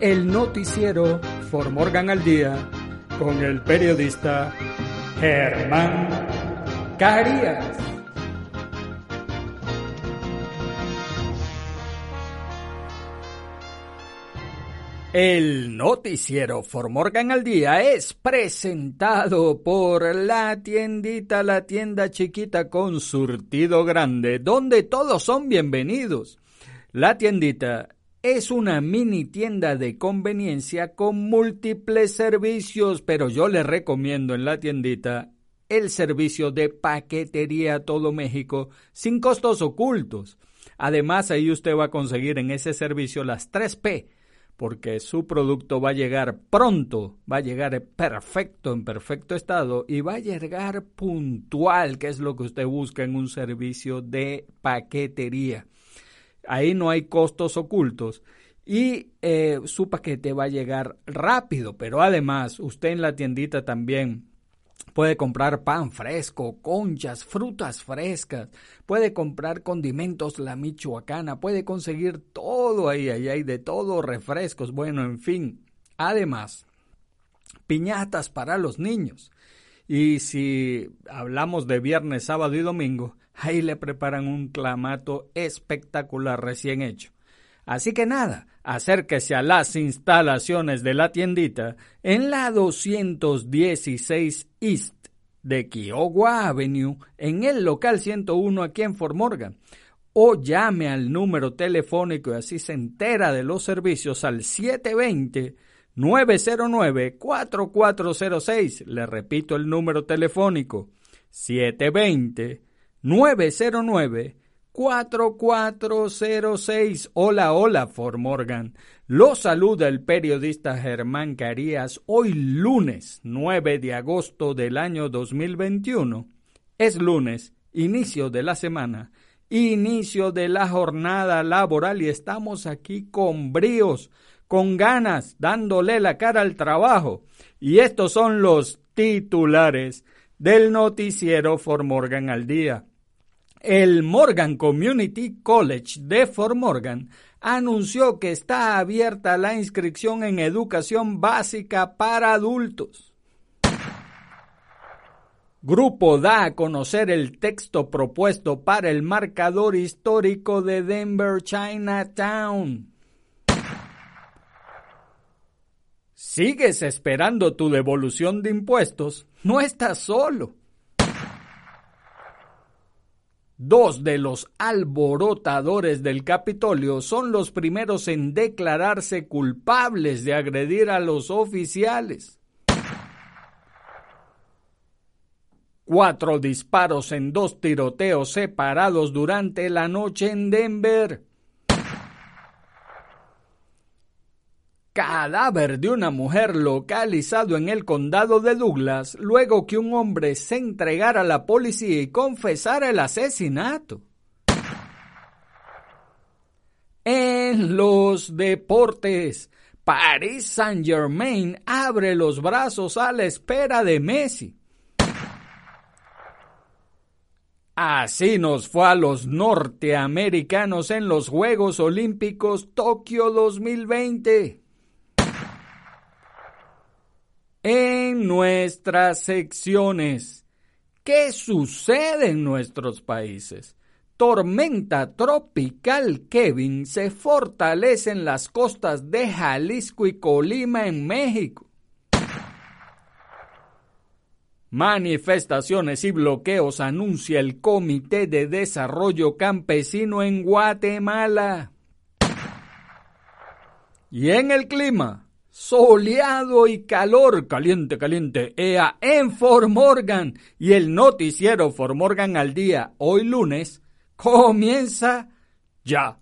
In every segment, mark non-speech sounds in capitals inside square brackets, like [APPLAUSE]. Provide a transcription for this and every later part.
el noticiero For Morgan al Día con el periodista Germán Carías. El noticiero For Morgan al Día es presentado por la tiendita, la tienda chiquita con surtido grande, donde todos son bienvenidos. La tiendita es una mini tienda de conveniencia con múltiples servicios, pero yo le recomiendo en la tiendita el servicio de paquetería todo México sin costos ocultos. Además, ahí usted va a conseguir en ese servicio las 3P porque su producto va a llegar pronto, va a llegar perfecto, en perfecto estado y va a llegar puntual, que es lo que usted busca en un servicio de paquetería. Ahí no hay costos ocultos y eh, su paquete va a llegar rápido, pero además usted en la tiendita también Puede comprar pan fresco, conchas, frutas frescas, puede comprar condimentos la michoacana, puede conseguir todo ahí, ahí hay de todo, refrescos, bueno, en fin. Además, piñatas para los niños. Y si hablamos de viernes, sábado y domingo, ahí le preparan un clamato espectacular recién hecho. Así que nada, acérquese a las instalaciones de la tiendita en la 216 East de Kiowa Avenue en el local 101 aquí en Fort Morgan o llame al número telefónico y así se entera de los servicios al 720 909 4406. Le repito el número telefónico 720 909 4406. Hola, hola, For Morgan. Lo saluda el periodista Germán Carías hoy lunes 9 de agosto del año 2021. Es lunes, inicio de la semana, inicio de la jornada laboral y estamos aquí con bríos, con ganas, dándole la cara al trabajo. Y estos son los titulares del noticiero For Morgan al día. El Morgan Community College de Fort Morgan anunció que está abierta la inscripción en educación básica para adultos. Grupo da a conocer el texto propuesto para el marcador histórico de Denver Chinatown. ¿Sigues esperando tu devolución de impuestos? No estás solo. Dos de los alborotadores del Capitolio son los primeros en declararse culpables de agredir a los oficiales. Cuatro disparos en dos tiroteos separados durante la noche en Denver. Cadáver de una mujer localizado en el condado de Douglas luego que un hombre se entregara a la policía y confesara el asesinato. En los deportes, Paris Saint Germain abre los brazos a la espera de Messi. Así nos fue a los norteamericanos en los Juegos Olímpicos Tokio 2020. En nuestras secciones. ¿Qué sucede en nuestros países? Tormenta tropical Kevin se fortalece en las costas de Jalisco y Colima en México. Manifestaciones y bloqueos anuncia el Comité de Desarrollo Campesino en Guatemala. Y en el clima, soleado y calor, caliente, caliente, EA en Fort Morgan y el noticiero Fort Morgan al día, hoy lunes, comienza ya.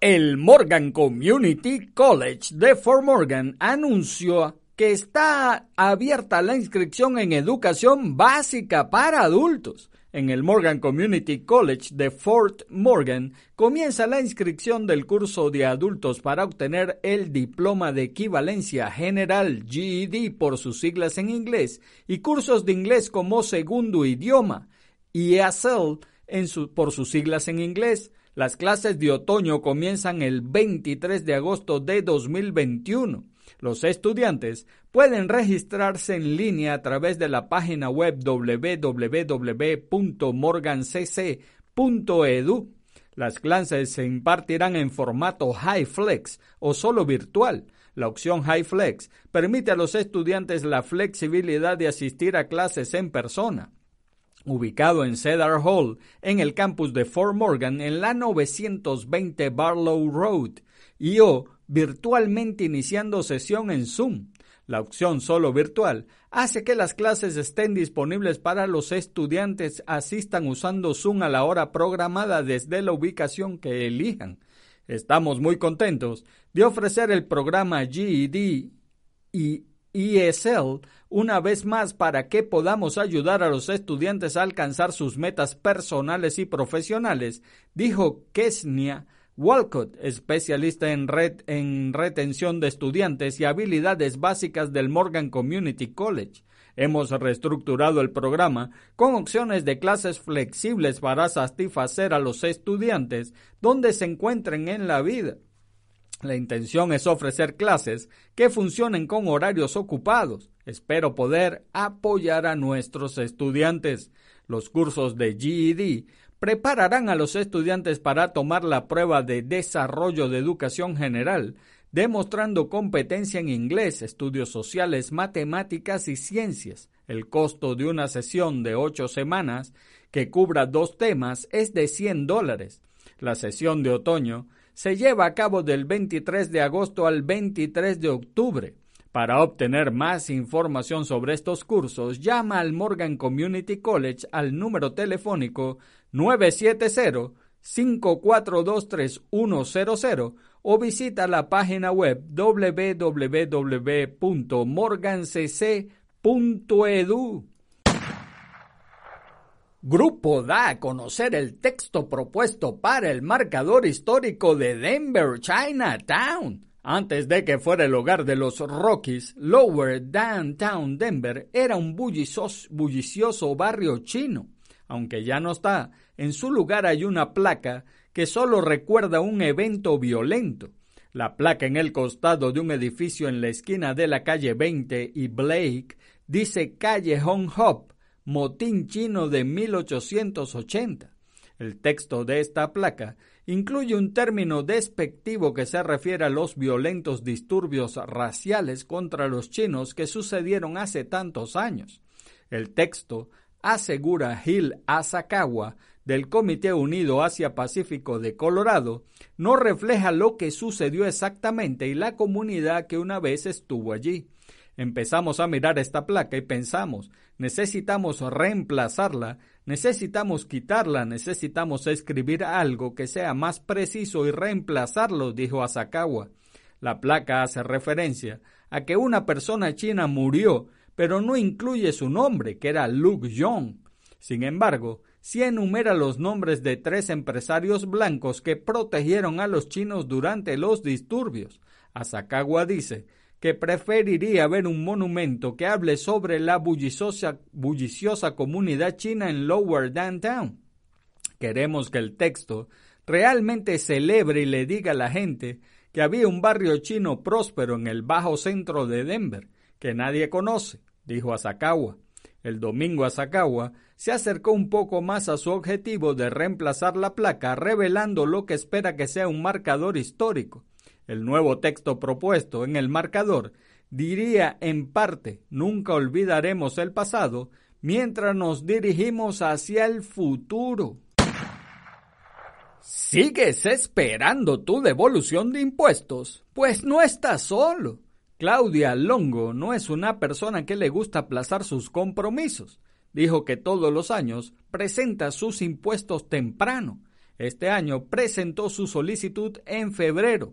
El Morgan Community College de Fort Morgan anunció que está abierta la inscripción en educación básica para adultos. En el Morgan Community College de Fort Morgan comienza la inscripción del curso de adultos para obtener el diploma de equivalencia general GED por sus siglas en inglés y cursos de inglés como segundo idioma ESL por sus siglas en inglés. Las clases de otoño comienzan el 23 de agosto de 2021. Los estudiantes pueden registrarse en línea a través de la página web www.morgancc.edu. Las clases se impartirán en formato HighFlex o solo virtual. La opción HighFlex permite a los estudiantes la flexibilidad de asistir a clases en persona. Ubicado en Cedar Hall, en el campus de Fort Morgan, en la 920 Barlow Road, y o virtualmente iniciando sesión en Zoom. La opción solo virtual hace que las clases estén disponibles para los estudiantes asistan usando Zoom a la hora programada desde la ubicación que elijan. Estamos muy contentos de ofrecer el programa GED y ESL una vez más para que podamos ayudar a los estudiantes a alcanzar sus metas personales y profesionales, dijo Kesnia Walcott, especialista en, red, en retención de estudiantes y habilidades básicas del Morgan Community College. Hemos reestructurado el programa con opciones de clases flexibles para satisfacer a los estudiantes donde se encuentren en la vida. La intención es ofrecer clases que funcionen con horarios ocupados. Espero poder apoyar a nuestros estudiantes. Los cursos de GED prepararán a los estudiantes para tomar la prueba de desarrollo de educación general, demostrando competencia en inglés, estudios sociales, matemáticas y ciencias. El costo de una sesión de ocho semanas que cubra dos temas es de 100 dólares. La sesión de otoño se lleva a cabo del 23 de agosto al 23 de octubre. Para obtener más información sobre estos cursos, llama al Morgan Community College al número telefónico 970-5423-100 o visita la página web www.morgancc.edu. Grupo da a conocer el texto propuesto para el marcador histórico de Denver, Chinatown. Antes de que fuera el hogar de los Rockies, Lower Downtown Denver era un bullicioso barrio chino. Aunque ya no está, en su lugar hay una placa que solo recuerda un evento violento. La placa en el costado de un edificio en la esquina de la calle 20 y Blake dice Calle Hong Hop, motín chino de 1880. El texto de esta placa incluye un término despectivo que se refiere a los violentos disturbios raciales contra los chinos que sucedieron hace tantos años. El texto asegura Gil Asakawa del Comité Unido Asia-Pacífico de Colorado, no refleja lo que sucedió exactamente y la comunidad que una vez estuvo allí. Empezamos a mirar esta placa y pensamos, necesitamos reemplazarla, necesitamos quitarla, necesitamos escribir algo que sea más preciso y reemplazarlo, dijo Asakawa. La placa hace referencia a que una persona china murió pero no incluye su nombre, que era Luke Young. Sin embargo, sí enumera los nombres de tres empresarios blancos que protegieron a los chinos durante los disturbios. Asakawa dice que preferiría ver un monumento que hable sobre la bulliciosa, bulliciosa comunidad china en Lower Downtown. Queremos que el texto realmente celebre y le diga a la gente que había un barrio chino próspero en el bajo centro de Denver, que nadie conoce, dijo Asakawa. El domingo Asakawa se acercó un poco más a su objetivo de reemplazar la placa, revelando lo que espera que sea un marcador histórico. El nuevo texto propuesto en el marcador diría en parte, nunca olvidaremos el pasado, mientras nos dirigimos hacia el futuro. ¿Sigues esperando tu devolución de impuestos? Pues no estás solo. Claudia Longo no es una persona que le gusta aplazar sus compromisos. Dijo que todos los años presenta sus impuestos temprano. Este año presentó su solicitud en febrero.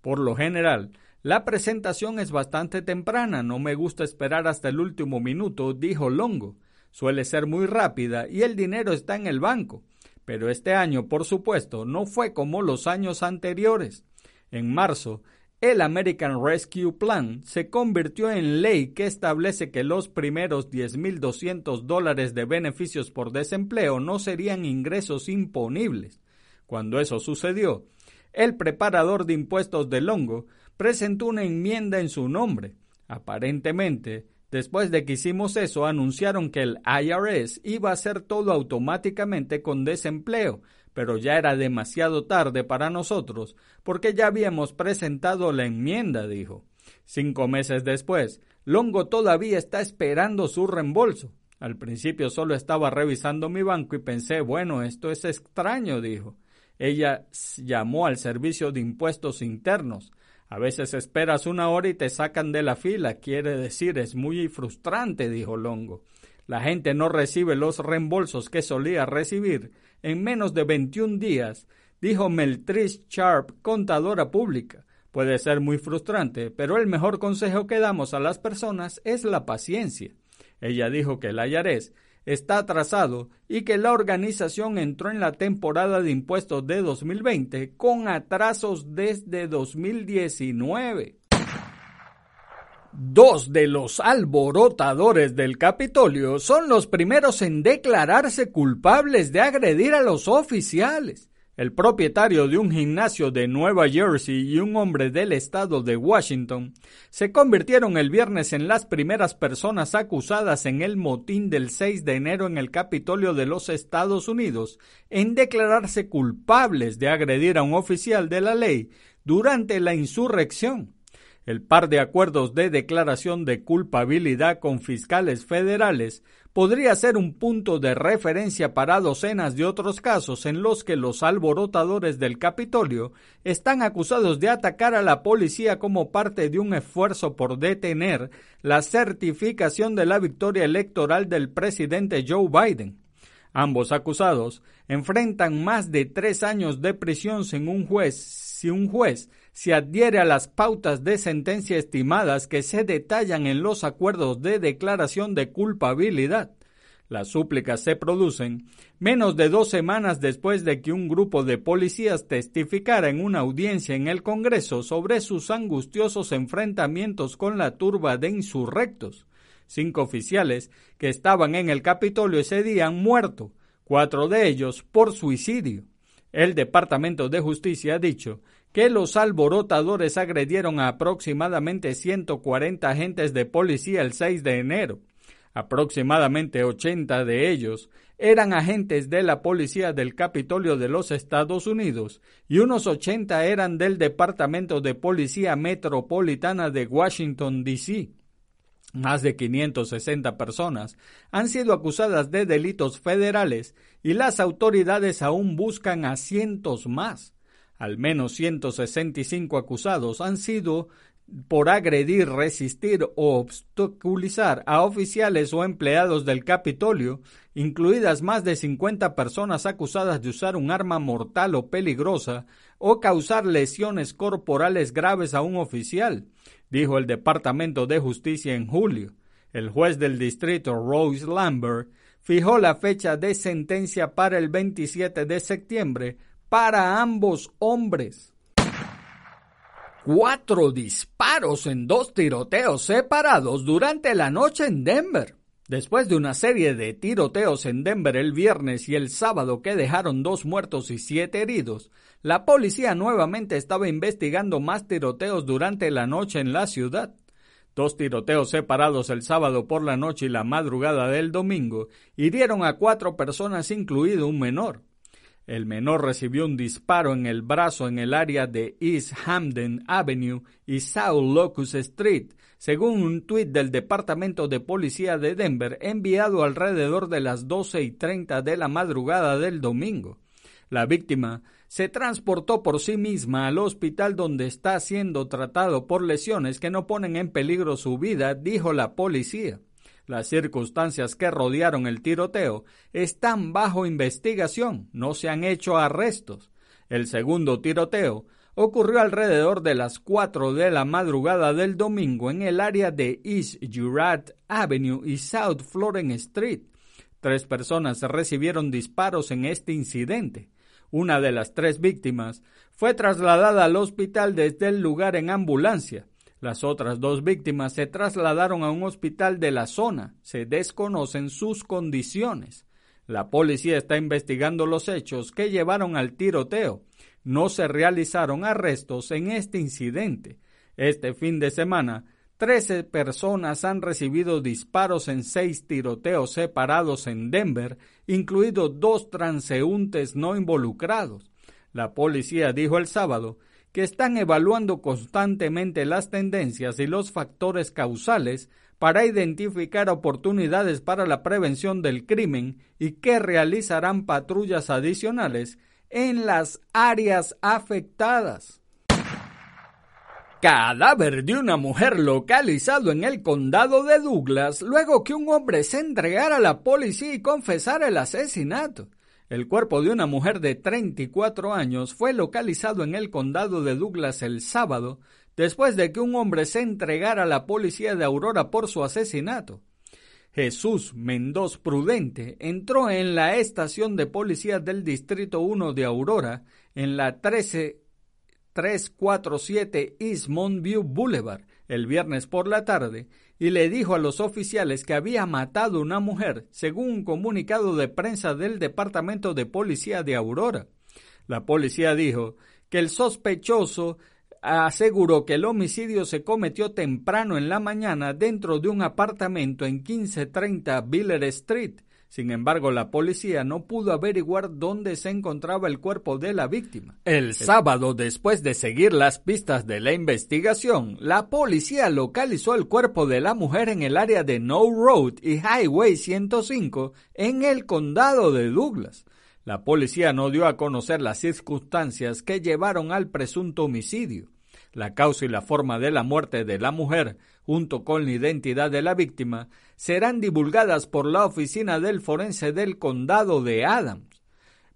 Por lo general, la presentación es bastante temprana, no me gusta esperar hasta el último minuto, dijo Longo. Suele ser muy rápida y el dinero está en el banco. Pero este año, por supuesto, no fue como los años anteriores. En marzo, el American Rescue Plan se convirtió en ley que establece que los primeros 10.200 dólares de beneficios por desempleo no serían ingresos imponibles. Cuando eso sucedió, el preparador de impuestos de Longo presentó una enmienda en su nombre. Aparentemente, después de que hicimos eso, anunciaron que el IRS iba a hacer todo automáticamente con desempleo, pero ya era demasiado tarde para nosotros, porque ya habíamos presentado la enmienda, dijo. Cinco meses después, Longo todavía está esperando su reembolso. Al principio solo estaba revisando mi banco y pensé, bueno, esto es extraño, dijo. Ella llamó al servicio de impuestos internos. A veces esperas una hora y te sacan de la fila. Quiere decir, es muy frustrante, dijo Longo. La gente no recibe los reembolsos que solía recibir en menos de 21 días, dijo Meltrice Sharp, contadora pública. Puede ser muy frustrante, pero el mejor consejo que damos a las personas es la paciencia. Ella dijo que el IRS está atrasado y que la organización entró en la temporada de impuestos de 2020 con atrasos desde 2019. Dos de los alborotadores del Capitolio son los primeros en declararse culpables de agredir a los oficiales. El propietario de un gimnasio de Nueva Jersey y un hombre del estado de Washington se convirtieron el viernes en las primeras personas acusadas en el motín del 6 de enero en el Capitolio de los Estados Unidos en declararse culpables de agredir a un oficial de la ley durante la insurrección. El par de acuerdos de declaración de culpabilidad con fiscales federales podría ser un punto de referencia para docenas de otros casos en los que los alborotadores del Capitolio están acusados de atacar a la policía como parte de un esfuerzo por detener la certificación de la victoria electoral del presidente Joe Biden. Ambos acusados enfrentan más de tres años de prisión sin un juez, si un juez se adhiere a las pautas de sentencia estimadas que se detallan en los acuerdos de declaración de culpabilidad. Las súplicas se producen menos de dos semanas después de que un grupo de policías testificara en una audiencia en el Congreso sobre sus angustiosos enfrentamientos con la turba de insurrectos. Cinco oficiales que estaban en el Capitolio ese día han muerto, cuatro de ellos por suicidio. El Departamento de Justicia ha dicho que los alborotadores agredieron a aproximadamente 140 agentes de policía el 6 de enero. Aproximadamente 80 de ellos eran agentes de la policía del Capitolio de los Estados Unidos y unos 80 eran del Departamento de Policía Metropolitana de Washington, D.C. Más de 560 personas han sido acusadas de delitos federales y las autoridades aún buscan a cientos más. Al menos 165 acusados han sido por agredir, resistir o obstaculizar a oficiales o empleados del Capitolio, incluidas más de 50 personas acusadas de usar un arma mortal o peligrosa o causar lesiones corporales graves a un oficial, dijo el Departamento de Justicia en julio. El juez del distrito, Rose Lambert, fijó la fecha de sentencia para el 27 de septiembre para ambos hombres. Cuatro disparos en dos tiroteos separados durante la noche en Denver. Después de una serie de tiroteos en Denver el viernes y el sábado que dejaron dos muertos y siete heridos, la policía nuevamente estaba investigando más tiroteos durante la noche en la ciudad. Dos tiroteos separados el sábado por la noche y la madrugada del domingo hirieron a cuatro personas, incluido un menor. El menor recibió un disparo en el brazo en el área de East Hamden Avenue y South Locust Street, según un tuit del Departamento de Policía de Denver enviado alrededor de las 12 y 30 de la madrugada del domingo. La víctima se transportó por sí misma al hospital donde está siendo tratado por lesiones que no ponen en peligro su vida, dijo la policía. Las circunstancias que rodearon el tiroteo están bajo investigación, no se han hecho arrestos. El segundo tiroteo ocurrió alrededor de las 4 de la madrugada del domingo en el área de East Girard Avenue y South Florence Street. Tres personas recibieron disparos en este incidente. Una de las tres víctimas fue trasladada al hospital desde el lugar en ambulancia. Las otras dos víctimas se trasladaron a un hospital de la zona. Se desconocen sus condiciones. La policía está investigando los hechos que llevaron al tiroteo. No se realizaron arrestos en este incidente. Este fin de semana, 13 personas han recibido disparos en seis tiroteos separados en Denver, incluidos dos transeúntes no involucrados. La policía dijo el sábado que están evaluando constantemente las tendencias y los factores causales para identificar oportunidades para la prevención del crimen y que realizarán patrullas adicionales en las áreas afectadas. Cadáver de una mujer localizado en el condado de Douglas luego que un hombre se entregara a la policía y confesara el asesinato. El cuerpo de una mujer de 34 años fue localizado en el condado de Douglas el sábado, después de que un hombre se entregara a la policía de Aurora por su asesinato. Jesús Mendoz Prudente entró en la estación de policía del Distrito 1 de Aurora en la 13347 East Montview Boulevard el viernes por la tarde y le dijo a los oficiales que había matado una mujer, según un comunicado de prensa del Departamento de Policía de Aurora. La policía dijo que el sospechoso aseguró que el homicidio se cometió temprano en la mañana dentro de un apartamento en 1530 Biller Street, sin embargo, la policía no pudo averiguar dónde se encontraba el cuerpo de la víctima. El sábado, después de seguir las pistas de la investigación, la policía localizó el cuerpo de la mujer en el área de No Road y Highway 105 en el condado de Douglas. La policía no dio a conocer las circunstancias que llevaron al presunto homicidio. La causa y la forma de la muerte de la mujer, junto con la identidad de la víctima, serán divulgadas por la oficina del forense del condado de Adams.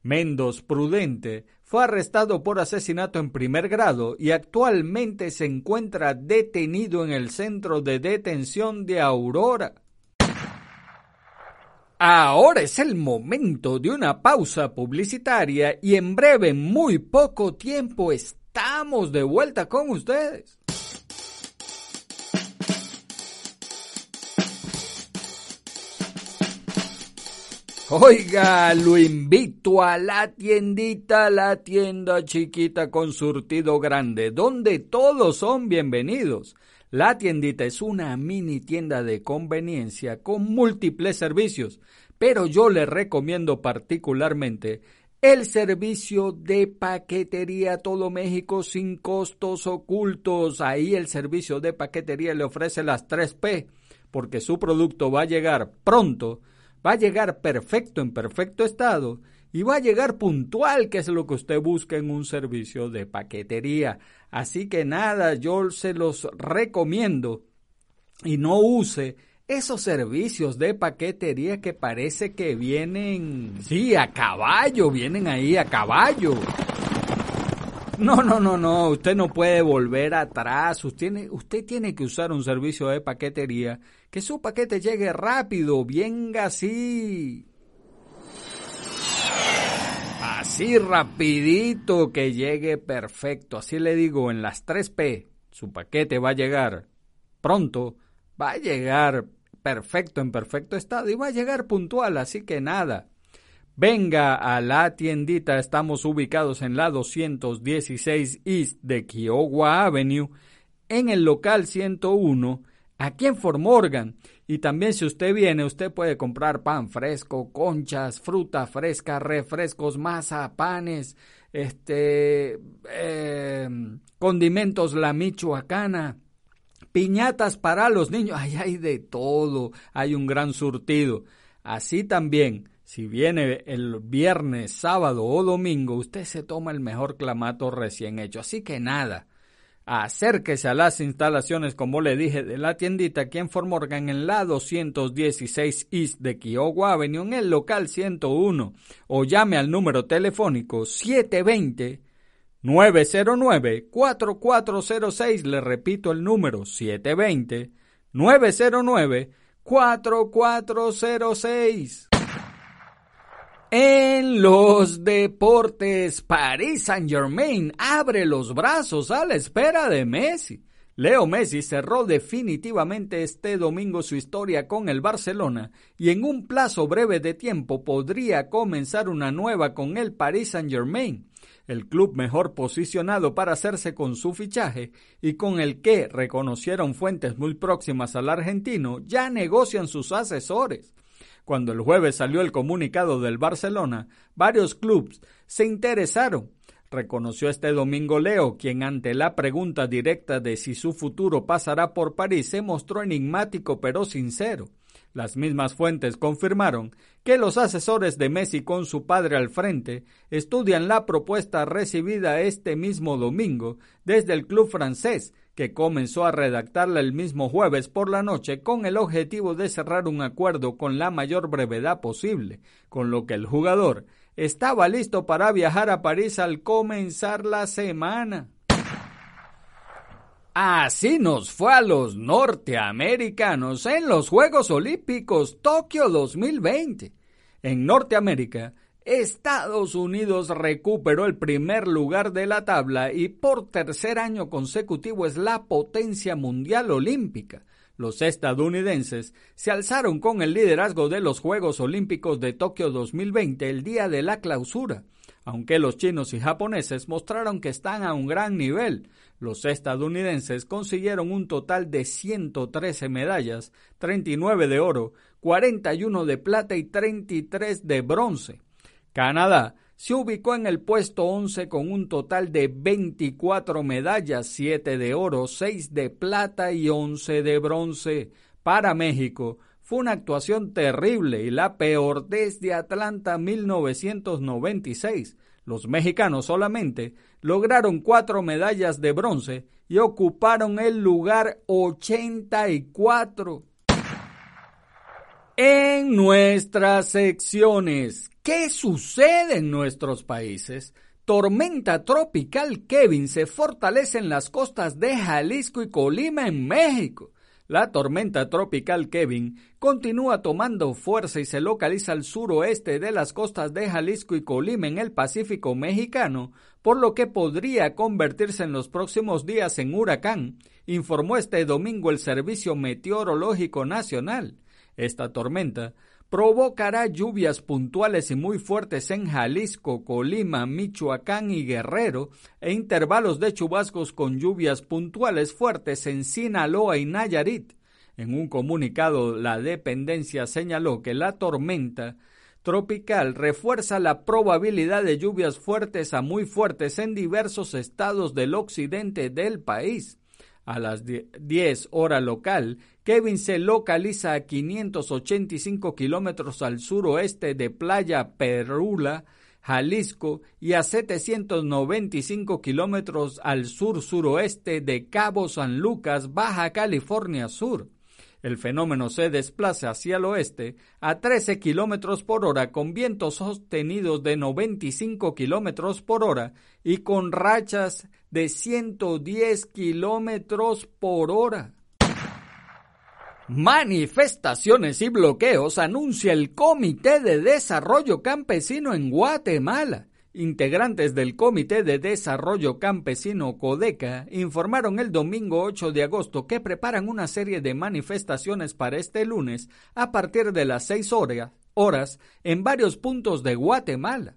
Mendoz Prudente fue arrestado por asesinato en primer grado y actualmente se encuentra detenido en el centro de detención de Aurora. Ahora es el momento de una pausa publicitaria y en breve, muy poco tiempo, estamos de vuelta con ustedes. Oiga, lo invito a la tiendita, la tienda chiquita con surtido grande, donde todos son bienvenidos. La tiendita es una mini tienda de conveniencia con múltiples servicios, pero yo le recomiendo particularmente el servicio de paquetería todo México sin costos ocultos. Ahí el servicio de paquetería le ofrece las 3P, porque su producto va a llegar pronto, va a llegar perfecto en perfecto estado y va a llegar puntual, que es lo que usted busca en un servicio de paquetería. Así que nada, yo se los recomiendo y no use esos servicios de paquetería que parece que vienen, sí, a caballo, vienen ahí a caballo. No, no, no, no, usted no puede volver atrás, usted tiene, usted tiene que usar un servicio de paquetería, que su paquete llegue rápido, venga así. Así rapidito que llegue perfecto, así le digo, en las 3P, su paquete va a llegar pronto, va a llegar perfecto, en perfecto estado y va a llegar puntual, así que nada. Venga a la tiendita, estamos ubicados en la 216 East de Kiowa Avenue, en el local 101, aquí en Fort Morgan. Y también si usted viene, usted puede comprar pan fresco, conchas, fruta fresca, refrescos, masa, panes, este, eh, condimentos la michoacana, piñatas para los niños, ay, hay de todo, hay un gran surtido. Así también, si viene el viernes, sábado o domingo, usted se toma el mejor clamato recién hecho. Así que nada, acérquese a las instalaciones, como le dije, de la tiendita aquí en Formorgan en la 216 East de Kiowa Avenue, en el local 101, o llame al número telefónico 720 909-4406, le repito el número 720-909-4406. En los deportes, Paris Saint Germain abre los brazos a la espera de Messi. Leo Messi cerró definitivamente este domingo su historia con el Barcelona y en un plazo breve de tiempo podría comenzar una nueva con el Paris Saint Germain el club mejor posicionado para hacerse con su fichaje y con el que, reconocieron fuentes muy próximas al argentino, ya negocian sus asesores. Cuando el jueves salió el comunicado del Barcelona, varios clubes se interesaron. Reconoció este domingo Leo, quien ante la pregunta directa de si su futuro pasará por París se mostró enigmático pero sincero. Las mismas fuentes confirmaron que los asesores de Messi con su padre al frente estudian la propuesta recibida este mismo domingo desde el club francés, que comenzó a redactarla el mismo jueves por la noche con el objetivo de cerrar un acuerdo con la mayor brevedad posible, con lo que el jugador estaba listo para viajar a París al comenzar la semana. Así nos fue a los norteamericanos en los Juegos Olímpicos Tokio 2020. En Norteamérica, Estados Unidos recuperó el primer lugar de la tabla y por tercer año consecutivo es la potencia mundial olímpica. Los estadounidenses se alzaron con el liderazgo de los Juegos Olímpicos de Tokio 2020 el día de la clausura. Aunque los chinos y japoneses mostraron que están a un gran nivel, los estadounidenses consiguieron un total de 113 medallas, 39 de oro, 41 de plata y 33 de bronce. Canadá se ubicó en el puesto 11 con un total de 24 medallas, 7 de oro, 6 de plata y 11 de bronce. Para México fue una actuación terrible y la peor desde Atlanta 1996. Los mexicanos solamente lograron cuatro medallas de bronce y ocuparon el lugar 84. En nuestras secciones, ¿qué sucede en nuestros países? Tormenta tropical Kevin se fortalece en las costas de Jalisco y Colima en México. La tormenta tropical Kevin continúa tomando fuerza y se localiza al suroeste de las costas de Jalisco y Colima en el Pacífico mexicano, por lo que podría convertirse en los próximos días en huracán, informó este domingo el Servicio Meteorológico Nacional. Esta tormenta provocará lluvias puntuales y muy fuertes en Jalisco, Colima, Michoacán y Guerrero e intervalos de chubascos con lluvias puntuales fuertes en Sinaloa y Nayarit. En un comunicado, la dependencia señaló que la tormenta tropical refuerza la probabilidad de lluvias fuertes a muy fuertes en diversos estados del occidente del país. A las 10 hora local, Kevin se localiza a 585 kilómetros al suroeste de Playa Perula, Jalisco, y a 795 kilómetros al sur-suroeste de Cabo San Lucas, Baja California Sur. El fenómeno se desplaza hacia el oeste a 13 kilómetros por hora con vientos sostenidos de 95 kilómetros por hora y con rachas de 110 kilómetros por hora. Manifestaciones y bloqueos anuncia el Comité de Desarrollo Campesino en Guatemala. Integrantes del Comité de Desarrollo Campesino CODECA informaron el domingo 8 de agosto que preparan una serie de manifestaciones para este lunes a partir de las 6 horas, horas en varios puntos de Guatemala.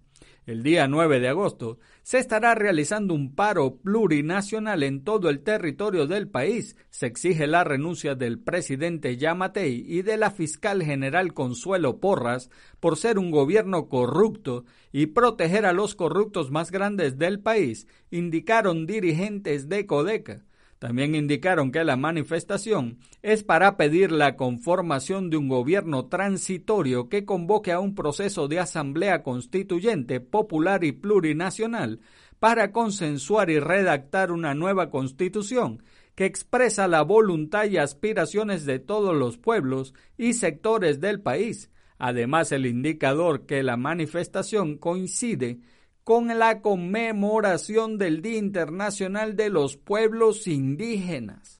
El día 9 de agosto se estará realizando un paro plurinacional en todo el territorio del país. Se exige la renuncia del presidente Yamatei y de la fiscal general Consuelo Porras por ser un gobierno corrupto y proteger a los corruptos más grandes del país, indicaron dirigentes de Codeca. También indicaron que la manifestación es para pedir la conformación de un gobierno transitorio que convoque a un proceso de asamblea constituyente popular y plurinacional para consensuar y redactar una nueva constitución que expresa la voluntad y aspiraciones de todos los pueblos y sectores del país. Además, el indicador que la manifestación coincide con la conmemoración del Día Internacional de los Pueblos Indígenas.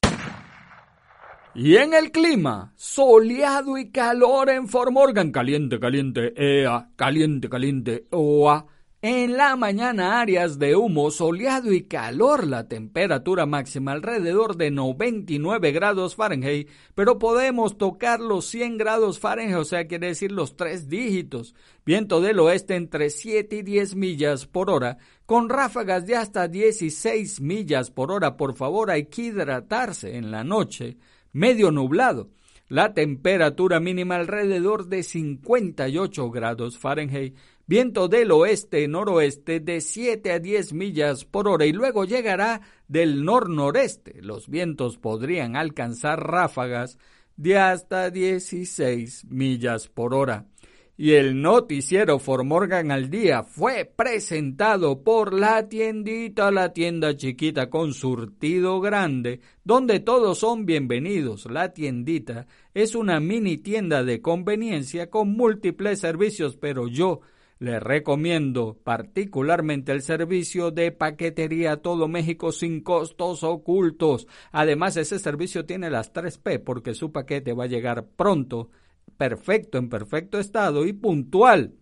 Y en el clima, soleado y calor en Formorgan, caliente, caliente, ea, caliente, caliente, oa. En la mañana áreas de humo, soleado y calor, la temperatura máxima alrededor de 99 grados Fahrenheit, pero podemos tocar los 100 grados Fahrenheit, o sea, quiere decir los tres dígitos. Viento del oeste entre 7 y 10 millas por hora, con ráfagas de hasta 16 millas por hora. Por favor, hay que hidratarse en la noche, medio nublado. La temperatura mínima alrededor de 58 grados Fahrenheit viento del oeste-noroeste de 7 a 10 millas por hora y luego llegará del nor-noreste. Los vientos podrían alcanzar ráfagas de hasta 16 millas por hora. Y el noticiero Formorgan al día fue presentado por la tiendita, la tienda chiquita con surtido grande, donde todos son bienvenidos. La tiendita es una mini tienda de conveniencia con múltiples servicios, pero yo le recomiendo particularmente el servicio de paquetería Todo México sin costos ocultos. Además, ese servicio tiene las 3P porque su paquete va a llegar pronto, perfecto, en perfecto estado y puntual.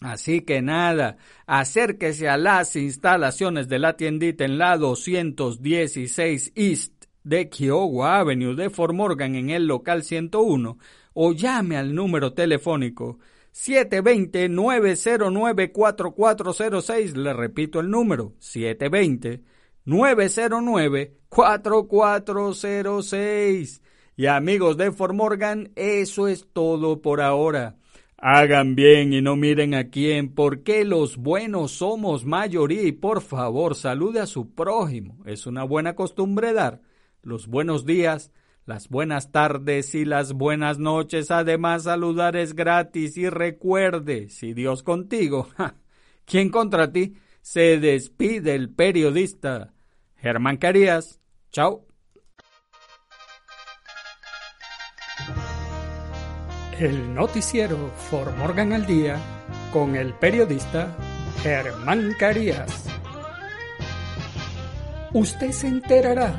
Así que nada, acérquese a las instalaciones de la tiendita en la 216 East de Kiowa Avenue de Fort Morgan en el local 101 o llame al número telefónico 720-909-4406. Le repito el número, 720-909-4406. Y amigos de Formorgan, eso es todo por ahora. Hagan bien y no miren a quién, porque los buenos somos mayoría y por favor salude a su prójimo. Es una buena costumbre dar los buenos días las buenas tardes y las buenas noches. Además, saludar es gratis y recuerde, si Dios contigo, [LAUGHS] ¿quién contra ti? Se despide el periodista Germán Carías. Chao. El noticiero For Morgan al Día con el periodista Germán Carías. Usted se enterará